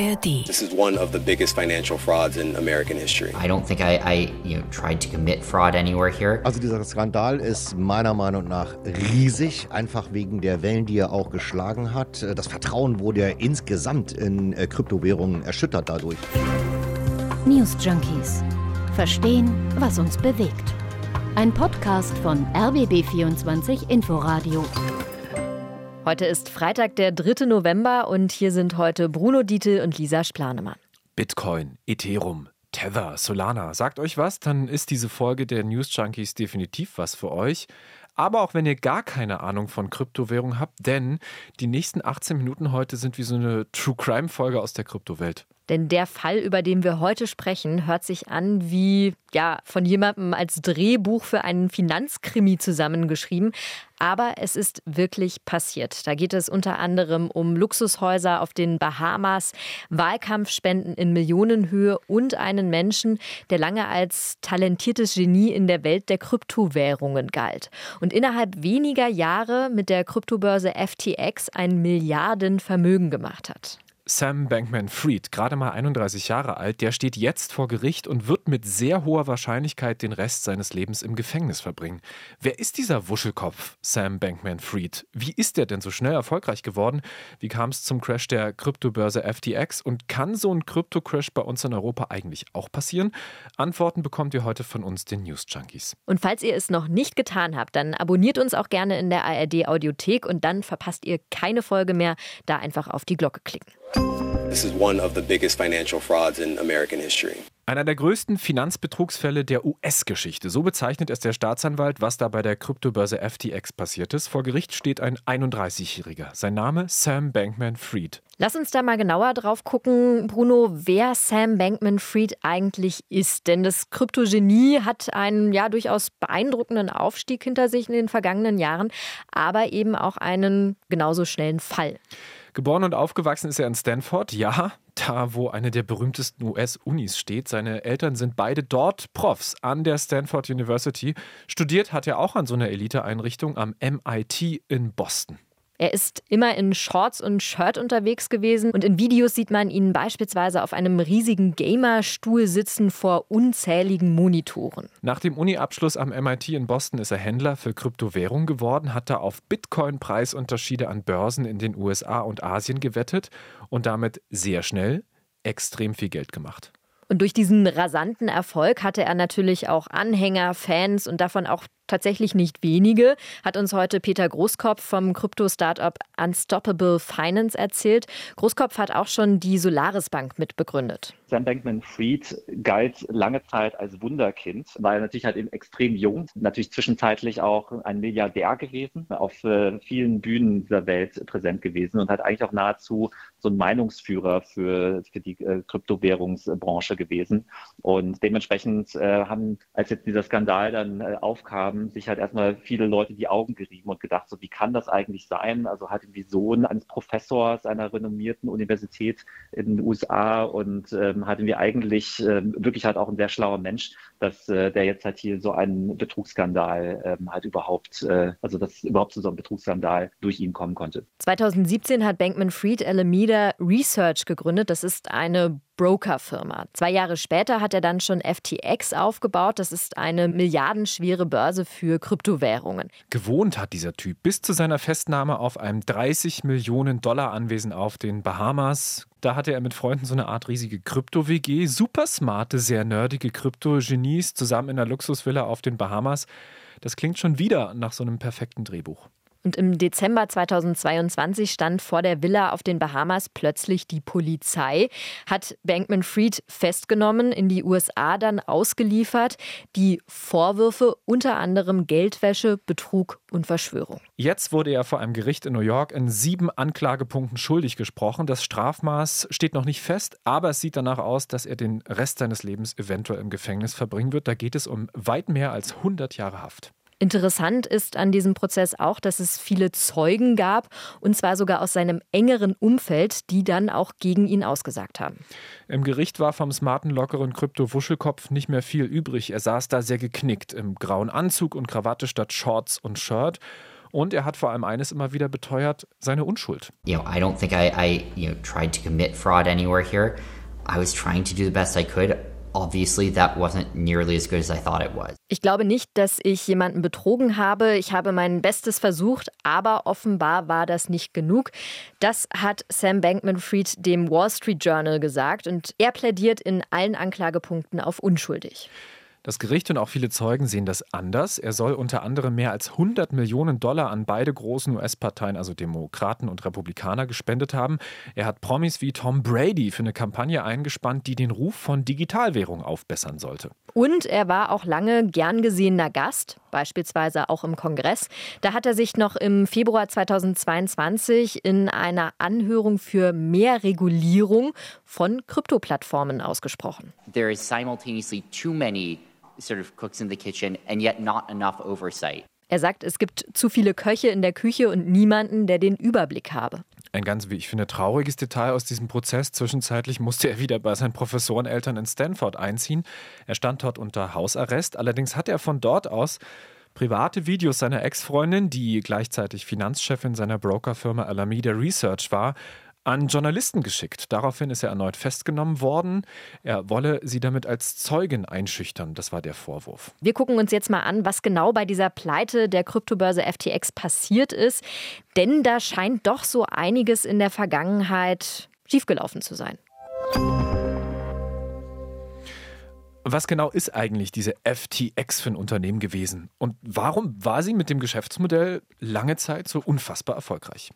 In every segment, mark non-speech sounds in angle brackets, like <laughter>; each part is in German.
ARD. This is one of the biggest financial frauds in American history. I don't think I, I you know, tried to commit fraud anywhere here. Also dieser Skandal ist meiner Meinung nach riesig, einfach wegen der Wellen, die er auch geschlagen hat. Das Vertrauen wurde ja insgesamt in äh, Kryptowährungen erschüttert dadurch. News Junkies. Verstehen, was uns bewegt. Ein Podcast von RBB24 Inforadio. Heute ist Freitag, der 3. November und hier sind heute Bruno Dietl und Lisa Splanemann. Bitcoin, Ethereum, Tether, Solana. Sagt euch was, dann ist diese Folge der News Junkies definitiv was für euch. Aber auch wenn ihr gar keine Ahnung von Kryptowährung habt, denn die nächsten 18 Minuten heute sind wie so eine True Crime Folge aus der Kryptowelt. Denn der Fall, über den wir heute sprechen, hört sich an wie ja von jemandem als Drehbuch für einen Finanzkrimi zusammengeschrieben. Aber es ist wirklich passiert. Da geht es unter anderem um Luxushäuser auf den Bahamas, Wahlkampfspenden in Millionenhöhe und einen Menschen, der lange als talentiertes Genie in der Welt der Kryptowährungen galt. Und innerhalb weniger Jahre mit der Kryptobörse FTX ein Milliardenvermögen gemacht hat. Sam Bankman-Fried, gerade mal 31 Jahre alt, der steht jetzt vor Gericht und wird mit sehr hoher Wahrscheinlichkeit den Rest seines Lebens im Gefängnis verbringen. Wer ist dieser Wuschelkopf, Sam Bankman-Fried? Wie ist er denn so schnell erfolgreich geworden? Wie kam es zum Crash der Kryptobörse FTX? Und kann so ein Krypto-Crash bei uns in Europa eigentlich auch passieren? Antworten bekommt ihr heute von uns, den News Junkies. Und falls ihr es noch nicht getan habt, dann abonniert uns auch gerne in der ARD Audiothek und dann verpasst ihr keine Folge mehr. Da einfach auf die Glocke klicken. This is one of the biggest financial frauds in American history. Einer der größten Finanzbetrugsfälle der US-Geschichte. So bezeichnet es der Staatsanwalt, was da bei der Kryptobörse FTX passiert ist. Vor Gericht steht ein 31-Jähriger. Sein Name Sam Bankman-Fried. Lass uns da mal genauer drauf gucken, Bruno, wer Sam Bankman-Fried eigentlich ist. Denn das Kryptogenie hat einen ja durchaus beeindruckenden Aufstieg hinter sich in den vergangenen Jahren, aber eben auch einen genauso schnellen Fall. Geboren und aufgewachsen ist er in Stanford, ja, da wo eine der berühmtesten US-Unis steht. Seine Eltern sind beide dort Profs an der Stanford University. Studiert hat er auch an so einer Eliteeinrichtung am MIT in Boston. Er ist immer in Shorts und Shirt unterwegs gewesen und in Videos sieht man ihn beispielsweise auf einem riesigen Gamerstuhl sitzen vor unzähligen Monitoren. Nach dem Uni-Abschluss am MIT in Boston ist er Händler für Kryptowährung geworden, hat da auf Bitcoin-Preisunterschiede an Börsen in den USA und Asien gewettet und damit sehr schnell extrem viel Geld gemacht. Und durch diesen rasanten Erfolg hatte er natürlich auch Anhänger, Fans und davon auch tatsächlich nicht wenige, hat uns heute Peter Großkopf vom Krypto-Startup Unstoppable Finance erzählt. Großkopf hat auch schon die Solaris Bank mitbegründet. Sam Bankman-Fried galt lange Zeit als Wunderkind, war natürlich halt extrem jung, natürlich zwischenzeitlich auch ein Milliardär gewesen, auf äh, vielen Bühnen dieser Welt präsent gewesen und hat eigentlich auch nahezu so ein Meinungsführer für, für die äh, Kryptowährungsbranche gewesen. Und dementsprechend äh, haben, als jetzt dieser Skandal dann äh, aufkam, sich halt erstmal viele Leute die Augen gerieben und gedacht, so wie kann das eigentlich sein? Also hat irgendwie Sohn eines Professors einer renommierten Universität in den USA und ähm, hatten wir eigentlich ähm, wirklich halt auch ein sehr schlauer Mensch, dass äh, der jetzt halt hier so einen Betrugsskandal ähm, halt überhaupt, äh, also dass überhaupt zu so einem Betrugsskandal durch ihn kommen konnte. 2017 hat Bankman-Fried Alameda Research gegründet. Das ist eine Brokerfirma. Zwei Jahre später hat er dann schon FTX aufgebaut. Das ist eine milliardenschwere Börse für Kryptowährungen. Gewohnt hat dieser Typ bis zu seiner Festnahme auf einem 30 Millionen Dollar Anwesen auf den Bahamas. Da hatte er mit Freunden so eine Art riesige Krypto-WG. Super smarte, sehr nerdige Krypto-Genies zusammen in einer Luxusvilla auf den Bahamas. Das klingt schon wieder nach so einem perfekten Drehbuch. Und im Dezember 2022 stand vor der Villa auf den Bahamas plötzlich die Polizei, hat Bankman Fried festgenommen, in die USA dann ausgeliefert. Die Vorwürfe unter anderem Geldwäsche, Betrug und Verschwörung. Jetzt wurde er vor einem Gericht in New York in sieben Anklagepunkten schuldig gesprochen. Das Strafmaß steht noch nicht fest, aber es sieht danach aus, dass er den Rest seines Lebens eventuell im Gefängnis verbringen wird. Da geht es um weit mehr als 100 Jahre Haft. Interessant ist an diesem Prozess auch, dass es viele Zeugen gab, und zwar sogar aus seinem engeren Umfeld, die dann auch gegen ihn ausgesagt haben. Im Gericht war vom smarten, lockeren Krypto-Wuschelkopf nicht mehr viel übrig. Er saß da sehr geknickt, im grauen Anzug und Krawatte statt Shorts und Shirt. Und er hat vor allem eines immer wieder beteuert, seine Unschuld. You know, I don't think I, I you know, tried to commit fraud anywhere here. I was trying to do the best I could. Obviously, that wasn't nearly as good as I thought it was. Ich glaube nicht, dass ich jemanden betrogen habe. Ich habe mein Bestes versucht, aber offenbar war das nicht genug. Das hat Sam Bankman-Fried dem Wall Street Journal gesagt und er plädiert in allen Anklagepunkten auf unschuldig. Das Gericht und auch viele Zeugen sehen das anders. Er soll unter anderem mehr als 100 Millionen Dollar an beide großen US-Parteien, also Demokraten und Republikaner, gespendet haben. Er hat Promis wie Tom Brady für eine Kampagne eingespannt, die den Ruf von Digitalwährung aufbessern sollte. Und er war auch lange gern gesehener Gast, beispielsweise auch im Kongress. Da hat er sich noch im Februar 2022 in einer Anhörung für mehr Regulierung von Kryptoplattformen ausgesprochen. There is simultaneously too many sort of cooks in the kitchen and yet not enough oversight. Er sagt, es gibt zu viele Köche in der Küche und niemanden, der den Überblick habe. Ein ganz, wie ich finde, trauriges Detail aus diesem Prozess. Zwischenzeitlich musste er wieder bei seinen Professoreneltern in Stanford einziehen. Er stand dort unter Hausarrest. Allerdings hat er von dort aus private Videos seiner Ex-Freundin, die gleichzeitig Finanzchefin seiner Brokerfirma Alameda Research war, an Journalisten geschickt. Daraufhin ist er erneut festgenommen worden. Er wolle sie damit als Zeugin einschüchtern. Das war der Vorwurf. Wir gucken uns jetzt mal an, was genau bei dieser Pleite der Kryptobörse FTX passiert ist. Denn da scheint doch so einiges in der Vergangenheit schiefgelaufen zu sein. Was genau ist eigentlich diese FTX für ein Unternehmen gewesen? Und warum war sie mit dem Geschäftsmodell lange Zeit so unfassbar erfolgreich?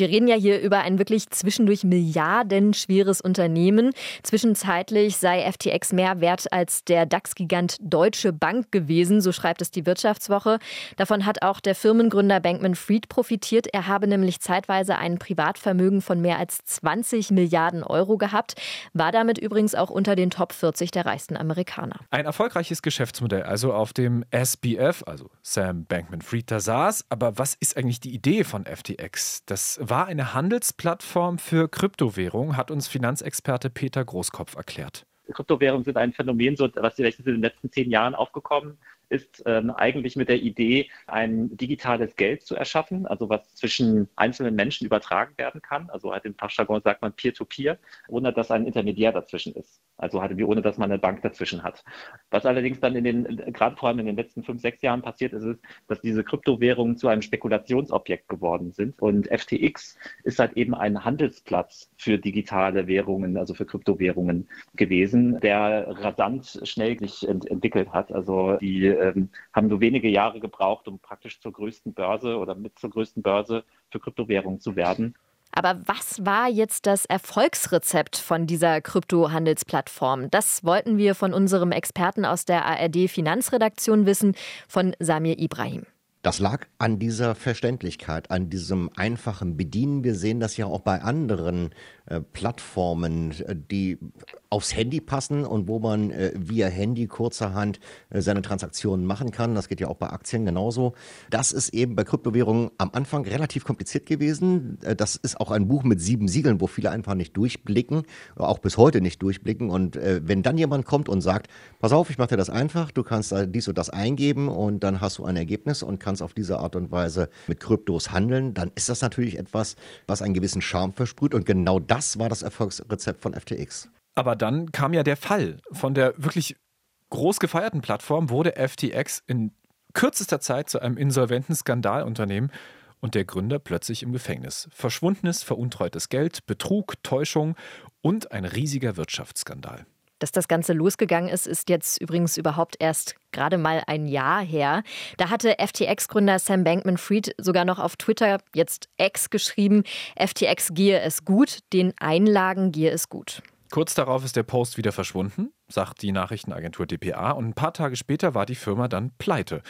Wir reden ja hier über ein wirklich zwischendurch milliardenschweres Unternehmen. Zwischenzeitlich sei FTX mehr wert als der DAX-Gigant Deutsche Bank gewesen, so schreibt es die Wirtschaftswoche. Davon hat auch der Firmengründer Bankman Fried profitiert. Er habe nämlich zeitweise ein Privatvermögen von mehr als 20 Milliarden Euro gehabt, war damit übrigens auch unter den Top 40 der reichsten Amerikaner. Ein erfolgreiches Geschäftsmodell, also auf dem SBF, also Sam Bankman Fried, da saß. Aber was ist eigentlich die Idee von FTX? Das war eine Handelsplattform für Kryptowährungen, hat uns Finanzexperte Peter Großkopf erklärt. Kryptowährungen sind ein Phänomen, so, was in den letzten zehn Jahren aufgekommen ist ähm, eigentlich mit der Idee, ein digitales Geld zu erschaffen, also was zwischen einzelnen Menschen übertragen werden kann. Also halt im Fachjargon sagt man Peer-to-Peer, -Peer, ohne dass ein Intermediär dazwischen ist. Also halt wie ohne, dass man eine Bank dazwischen hat. Was allerdings dann in den, gerade vor allem in den letzten fünf, sechs Jahren passiert ist, ist, dass diese Kryptowährungen zu einem Spekulationsobjekt geworden sind. Und FTX ist halt eben ein Handelsplatz für digitale Währungen, also für Kryptowährungen gewesen, der rasant schnell sich ent entwickelt hat. Also die ähm, haben nur wenige Jahre gebraucht, um praktisch zur größten Börse oder mit zur größten Börse für Kryptowährungen zu werden. Aber was war jetzt das Erfolgsrezept von dieser Kryptohandelsplattform? Das wollten wir von unserem Experten aus der ARD Finanzredaktion wissen, von Samir Ibrahim. Das lag an dieser Verständlichkeit, an diesem einfachen Bedienen. Wir sehen das ja auch bei anderen äh, Plattformen, äh, die aufs Handy passen und wo man äh, via Handy kurzerhand äh, seine Transaktionen machen kann. Das geht ja auch bei Aktien genauso. Das ist eben bei Kryptowährungen am Anfang relativ kompliziert gewesen. Äh, das ist auch ein Buch mit sieben Siegeln, wo viele einfach nicht durchblicken, auch bis heute nicht durchblicken. Und äh, wenn dann jemand kommt und sagt, pass auf, ich mache dir das einfach, du kannst dies und das eingeben und dann hast du ein Ergebnis und kannst auf diese Art und Weise mit Kryptos handeln, dann ist das natürlich etwas, was einen gewissen Charme versprüht. Und genau das war das Erfolgsrezept von FTX. Aber dann kam ja der Fall. Von der wirklich groß gefeierten Plattform wurde FTX in kürzester Zeit zu einem insolventen Skandalunternehmen und der Gründer plötzlich im Gefängnis. Verschwundenes, veruntreutes Geld, Betrug, Täuschung und ein riesiger Wirtschaftsskandal. Dass das Ganze losgegangen ist, ist jetzt übrigens überhaupt erst gerade mal ein Jahr her. Da hatte FTX-Gründer Sam Bankman-Fried sogar noch auf Twitter, jetzt X, geschrieben, FTX gehe es gut, den Einlagen gehe es gut. Kurz darauf ist der Post wieder verschwunden, sagt die Nachrichtenagentur dpa, und ein paar Tage später war die Firma dann pleite.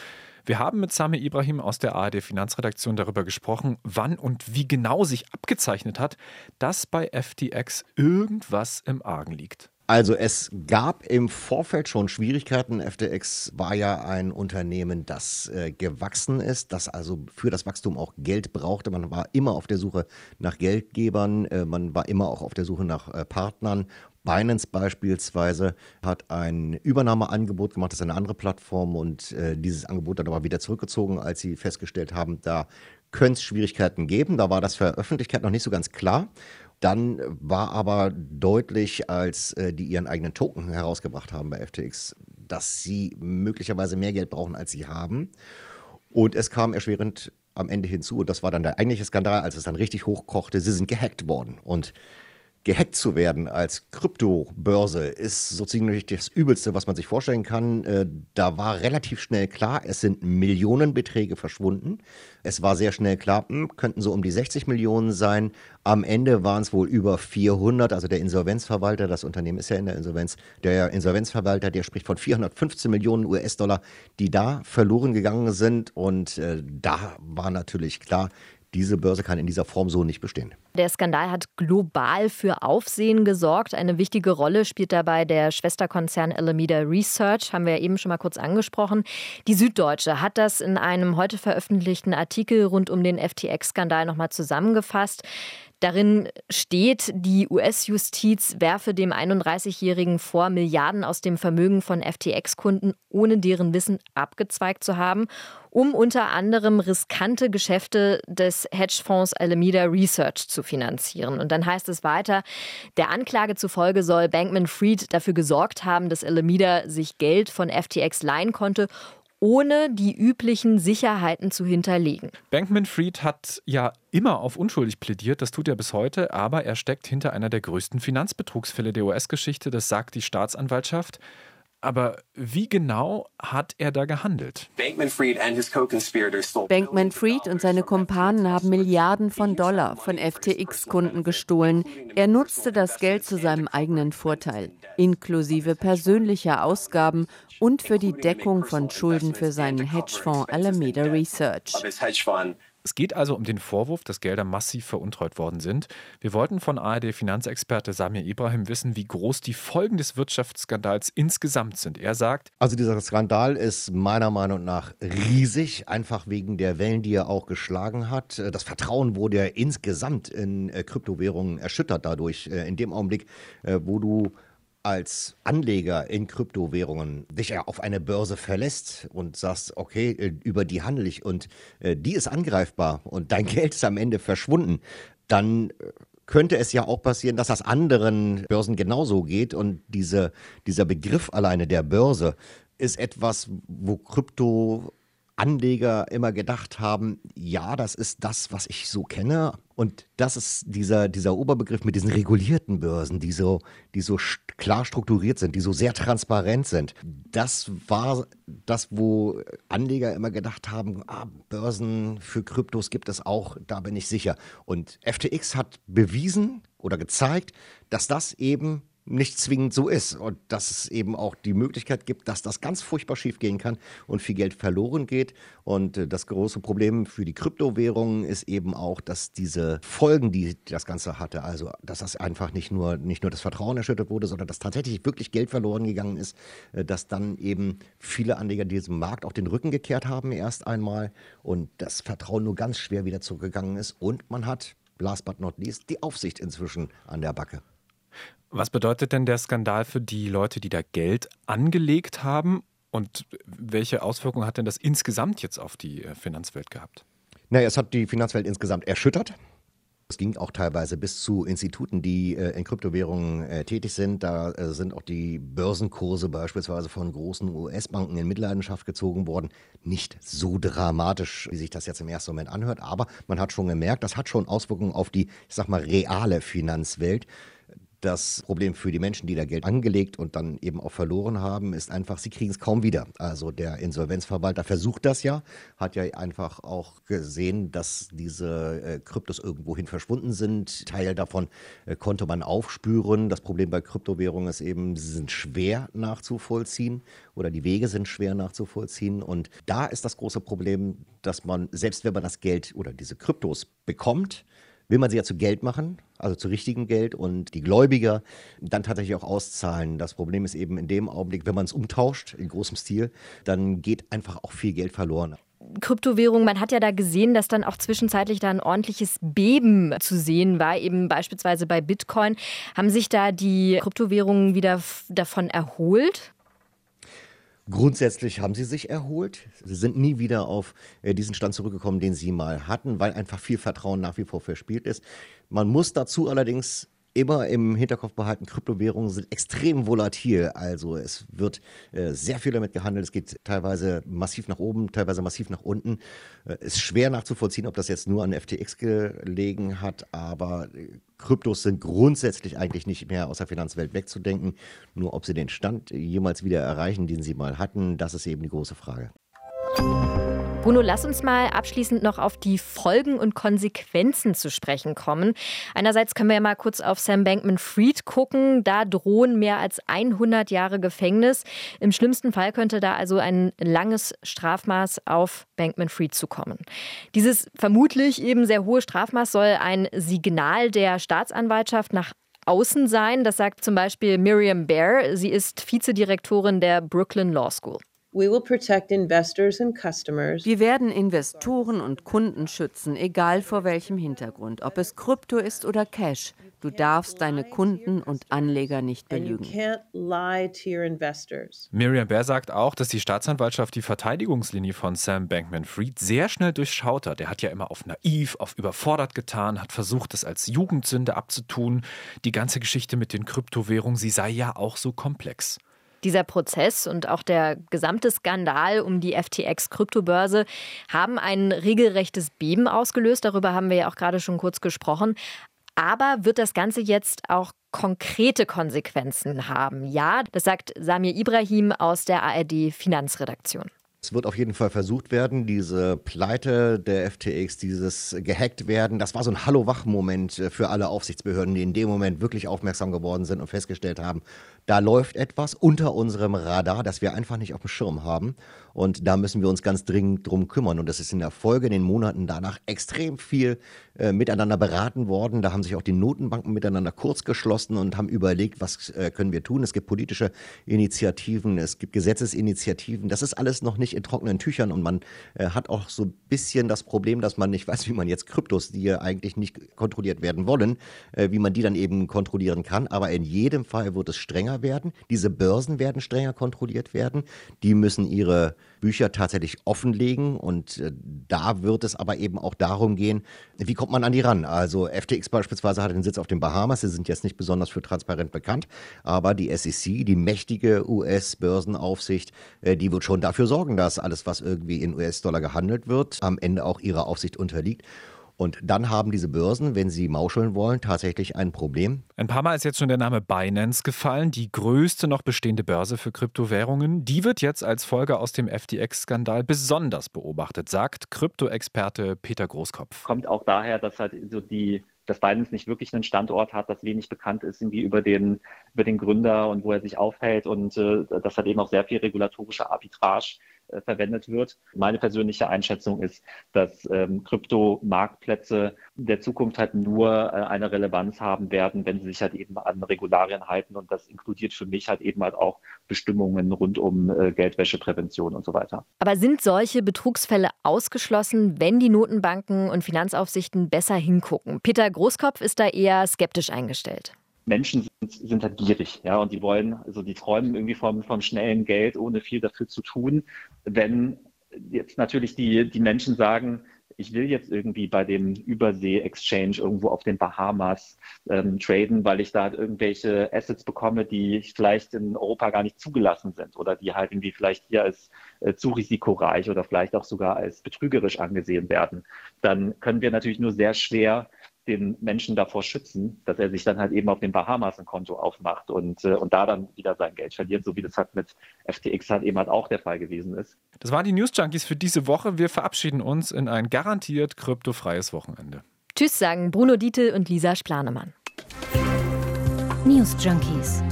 Wir haben mit Sami Ibrahim aus der ARD Finanzredaktion darüber gesprochen, wann und wie genau sich abgezeichnet hat, dass bei FTX irgendwas im Argen liegt. Also es gab im Vorfeld schon Schwierigkeiten. FTX war ja ein Unternehmen, das äh, gewachsen ist, das also für das Wachstum auch Geld brauchte. Man war immer auf der Suche nach Geldgebern, äh, man war immer auch auf der Suche nach äh, Partnern. Binance beispielsweise hat ein Übernahmeangebot gemacht, das ist eine andere Plattform und äh, dieses Angebot dann aber wieder zurückgezogen, als sie festgestellt haben, da könnte es Schwierigkeiten geben. Da war das für Öffentlichkeit noch nicht so ganz klar. Dann war aber deutlich, als äh, die ihren eigenen Token herausgebracht haben bei FTX, dass sie möglicherweise mehr Geld brauchen, als sie haben. Und es kam erschwerend am Ende hinzu, und das war dann der eigentliche Skandal, als es dann richtig hochkochte, sie sind gehackt worden. Und gehackt zu werden als Kryptobörse ist so ziemlich das Übelste, was man sich vorstellen kann. Äh, da war relativ schnell klar, es sind Millionenbeträge verschwunden. Es war sehr schnell klar, hm, könnten so um die 60 Millionen sein. Am Ende waren es wohl über 400. Also der Insolvenzverwalter, das Unternehmen ist ja in der Insolvenz, der Insolvenzverwalter, der spricht von 415 Millionen US-Dollar, die da verloren gegangen sind. Und äh, da war natürlich klar, diese Börse kann in dieser Form so nicht bestehen. Der Skandal hat global für Aufsehen gesorgt. Eine wichtige Rolle spielt dabei der Schwesterkonzern Alameda Research, haben wir eben schon mal kurz angesprochen. Die Süddeutsche hat das in einem heute veröffentlichten Artikel rund um den FTX-Skandal nochmal zusammengefasst. Darin steht, die US-Justiz werfe dem 31-Jährigen vor, Milliarden aus dem Vermögen von FTX-Kunden ohne deren Wissen abgezweigt zu haben, um unter anderem riskante Geschäfte des Hedgefonds Alameda Research zu finanzieren. Und dann heißt es weiter, der Anklage zufolge soll Bankman Fried dafür gesorgt haben, dass Alameda sich Geld von FTX leihen konnte, ohne die üblichen Sicherheiten zu hinterlegen. Bankman Fried hat ja immer auf unschuldig plädiert, das tut er bis heute, aber er steckt hinter einer der größten Finanzbetrugsfälle der US-Geschichte, das sagt die Staatsanwaltschaft. Aber wie genau hat er da gehandelt? Bankman Fried und seine Kumpanen haben Milliarden von Dollar von FTX-Kunden gestohlen. Er nutzte das Geld zu seinem eigenen Vorteil, inklusive persönlicher Ausgaben und für die Deckung von Schulden für seinen Hedgefonds Alameda Research. Es geht also um den Vorwurf, dass Gelder massiv veruntreut worden sind. Wir wollten von ARD-Finanzexperte Samir Ibrahim wissen, wie groß die Folgen des Wirtschaftsskandals insgesamt sind. Er sagt: Also, dieser Skandal ist meiner Meinung nach riesig, einfach wegen der Wellen, die er auch geschlagen hat. Das Vertrauen wurde ja insgesamt in äh, Kryptowährungen erschüttert dadurch. Äh, in dem Augenblick, äh, wo du als Anleger in Kryptowährungen dich ja auf eine Börse verlässt und sagst, okay, äh, über die handle ich und äh, die ist angreifbar und dein <laughs> Geld ist am Ende verschwunden, dann äh, könnte es ja auch passieren, dass das anderen Börsen genauso geht und diese, dieser Begriff alleine der Börse ist etwas, wo Krypto Anleger immer gedacht haben, ja, das ist das, was ich so kenne. Und das ist dieser, dieser Oberbegriff mit diesen regulierten Börsen, die so, die so klar strukturiert sind, die so sehr transparent sind. Das war das, wo Anleger immer gedacht haben, ah, Börsen für Kryptos gibt es auch, da bin ich sicher. Und FTX hat bewiesen oder gezeigt, dass das eben nicht zwingend so ist und dass es eben auch die Möglichkeit gibt, dass das ganz furchtbar schief gehen kann und viel Geld verloren geht. Und äh, das große Problem für die Kryptowährungen ist eben auch, dass diese Folgen, die das Ganze hatte, also dass das einfach nicht nur, nicht nur das Vertrauen erschüttert wurde, sondern dass tatsächlich wirklich Geld verloren gegangen ist, äh, dass dann eben viele Anleger diesem Markt auch den Rücken gekehrt haben erst einmal und das Vertrauen nur ganz schwer wieder zurückgegangen ist und man hat, last but not least, die Aufsicht inzwischen an der Backe. Was bedeutet denn der Skandal für die Leute, die da Geld angelegt haben? Und welche Auswirkungen hat denn das insgesamt jetzt auf die äh, Finanzwelt gehabt? Naja, es hat die Finanzwelt insgesamt erschüttert. Es ging auch teilweise bis zu Instituten, die äh, in Kryptowährungen äh, tätig sind. Da äh, sind auch die Börsenkurse beispielsweise von großen US-Banken in Mitleidenschaft gezogen worden. Nicht so dramatisch, wie sich das jetzt im ersten Moment anhört, aber man hat schon gemerkt, das hat schon Auswirkungen auf die, ich sag mal, reale Finanzwelt. Das Problem für die Menschen, die da Geld angelegt und dann eben auch verloren haben, ist einfach, sie kriegen es kaum wieder. Also der Insolvenzverwalter versucht das ja, hat ja einfach auch gesehen, dass diese äh, Kryptos irgendwohin verschwunden sind. Teil davon äh, konnte man aufspüren. Das Problem bei Kryptowährungen ist eben, sie sind schwer nachzuvollziehen oder die Wege sind schwer nachzuvollziehen. Und da ist das große Problem, dass man, selbst wenn man das Geld oder diese Kryptos bekommt, will man sie ja zu Geld machen, also zu richtigem Geld und die Gläubiger dann tatsächlich auch auszahlen. Das Problem ist eben in dem Augenblick, wenn man es umtauscht in großem Stil, dann geht einfach auch viel Geld verloren. Kryptowährung, man hat ja da gesehen, dass dann auch zwischenzeitlich da ein ordentliches Beben zu sehen war, eben beispielsweise bei Bitcoin. Haben sich da die Kryptowährungen wieder davon erholt? Grundsätzlich haben sie sich erholt. Sie sind nie wieder auf äh, diesen Stand zurückgekommen, den sie mal hatten, weil einfach viel Vertrauen nach wie vor verspielt ist. Man muss dazu allerdings immer im Hinterkopf behalten, Kryptowährungen sind extrem volatil. Also es wird äh, sehr viel damit gehandelt. Es geht teilweise massiv nach oben, teilweise massiv nach unten. Es äh, ist schwer nachzuvollziehen, ob das jetzt nur an FTX gelegen hat, aber äh, Kryptos sind grundsätzlich eigentlich nicht mehr aus der Finanzwelt wegzudenken. Nur ob sie den Stand jemals wieder erreichen, den sie mal hatten, das ist eben die große Frage. Bruno, lass uns mal abschließend noch auf die Folgen und Konsequenzen zu sprechen kommen. Einerseits können wir ja mal kurz auf Sam Bankman-Fried gucken. Da drohen mehr als 100 Jahre Gefängnis. Im schlimmsten Fall könnte da also ein langes Strafmaß auf Bankman-Fried zukommen. Dieses vermutlich eben sehr hohe Strafmaß soll ein Signal der Staatsanwaltschaft nach außen sein. Das sagt zum Beispiel Miriam Baer. Sie ist Vizedirektorin der Brooklyn Law School. Wir werden Investoren und Kunden schützen, egal vor welchem Hintergrund, ob es Krypto ist oder Cash. Du darfst deine Kunden und Anleger nicht belügen. Miriam Baer sagt auch, dass die Staatsanwaltschaft die Verteidigungslinie von Sam Bankman-Fried sehr schnell durchschaut hat. Er hat ja immer auf naiv, auf überfordert getan, hat versucht, das als Jugendsünde abzutun. Die ganze Geschichte mit den Kryptowährungen, sie sei ja auch so komplex. Dieser Prozess und auch der gesamte Skandal um die FTX-Kryptobörse haben ein regelrechtes Beben ausgelöst. Darüber haben wir ja auch gerade schon kurz gesprochen. Aber wird das Ganze jetzt auch konkrete Konsequenzen haben? Ja, das sagt Samir Ibrahim aus der ARD Finanzredaktion. Es wird auf jeden Fall versucht werden, diese Pleite der FTX, dieses gehackt werden, das war so ein Hallo-Wach-Moment äh, für alle Aufsichtsbehörden, die in dem Moment wirklich aufmerksam geworden sind und festgestellt haben, da läuft etwas unter unserem Radar, das wir einfach nicht auf dem Schirm haben. Und da müssen wir uns ganz dringend drum kümmern. Und das ist in der Folge, in den Monaten danach, extrem viel äh, miteinander beraten worden. Da haben sich auch die Notenbanken miteinander kurz geschlossen und haben überlegt, was äh, können wir tun. Es gibt politische Initiativen, es gibt Gesetzesinitiativen. Das ist alles noch nicht in trockenen Tüchern und man äh, hat auch so ein bisschen das Problem, dass man nicht weiß, wie man jetzt Kryptos, die ja eigentlich nicht kontrolliert werden wollen, äh, wie man die dann eben kontrollieren kann. Aber in jedem Fall wird es strenger werden. Diese Börsen werden strenger kontrolliert werden. Die müssen ihre Bücher tatsächlich offenlegen und äh, da wird es aber eben auch darum gehen, wie kommt man an die ran? Also FTX beispielsweise hat den Sitz auf den Bahamas, sie sind jetzt nicht besonders für transparent bekannt, aber die SEC, die mächtige US-Börsenaufsicht, äh, die wird schon dafür sorgen, dass alles, was irgendwie in US-Dollar gehandelt wird, am Ende auch ihrer Aufsicht unterliegt. Und dann haben diese Börsen, wenn sie mauscheln wollen, tatsächlich ein Problem. Ein paar Mal ist jetzt schon der Name Binance gefallen, die größte noch bestehende Börse für Kryptowährungen. Die wird jetzt als Folge aus dem FTX-Skandal besonders beobachtet, sagt Kryptoexperte Peter Großkopf. Kommt auch daher, dass halt so die dass Binance nicht wirklich einen Standort hat, dass wenig bekannt ist irgendwie über den, über den Gründer und wo er sich aufhält und äh, dass halt eben auch sehr viel regulatorische Arbitrage äh, verwendet wird. Meine persönliche Einschätzung ist, dass ähm, Kryptomarktplätze der Zukunft halt nur äh, eine Relevanz haben werden, wenn sie sich halt eben an Regularien halten. Und das inkludiert für mich halt eben halt auch Bestimmungen rund um äh, Geldwäscheprävention und so weiter. Aber sind solche Betrugsfälle ausgeschlossen, wenn die Notenbanken und Finanzaufsichten besser hingucken? Peter Großkopf ist da eher skeptisch eingestellt. Menschen sind, sind halt gierig, ja, und die wollen, also die träumen irgendwie vom, vom schnellen Geld, ohne viel dafür zu tun. Wenn jetzt natürlich die, die Menschen sagen, ich will jetzt irgendwie bei dem Übersee-Exchange irgendwo auf den Bahamas ähm, traden, weil ich da irgendwelche Assets bekomme, die vielleicht in Europa gar nicht zugelassen sind oder die halt irgendwie vielleicht hier als äh, zu risikoreich oder vielleicht auch sogar als betrügerisch angesehen werden, dann können wir natürlich nur sehr schwer den Menschen davor schützen, dass er sich dann halt eben auf den Bahamas ein Konto aufmacht und, äh, und da dann wieder sein Geld verliert, so wie das halt mit FTX halt eben halt auch der Fall gewesen ist. Das waren die News Junkies für diese Woche. Wir verabschieden uns in ein garantiert kryptofreies Wochenende. Tschüss sagen Bruno Dietl und Lisa Splanemann. News Junkies.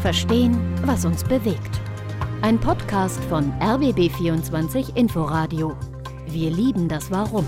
Verstehen, was uns bewegt. Ein Podcast von RBB24 Inforadio. Wir lieben das Warum.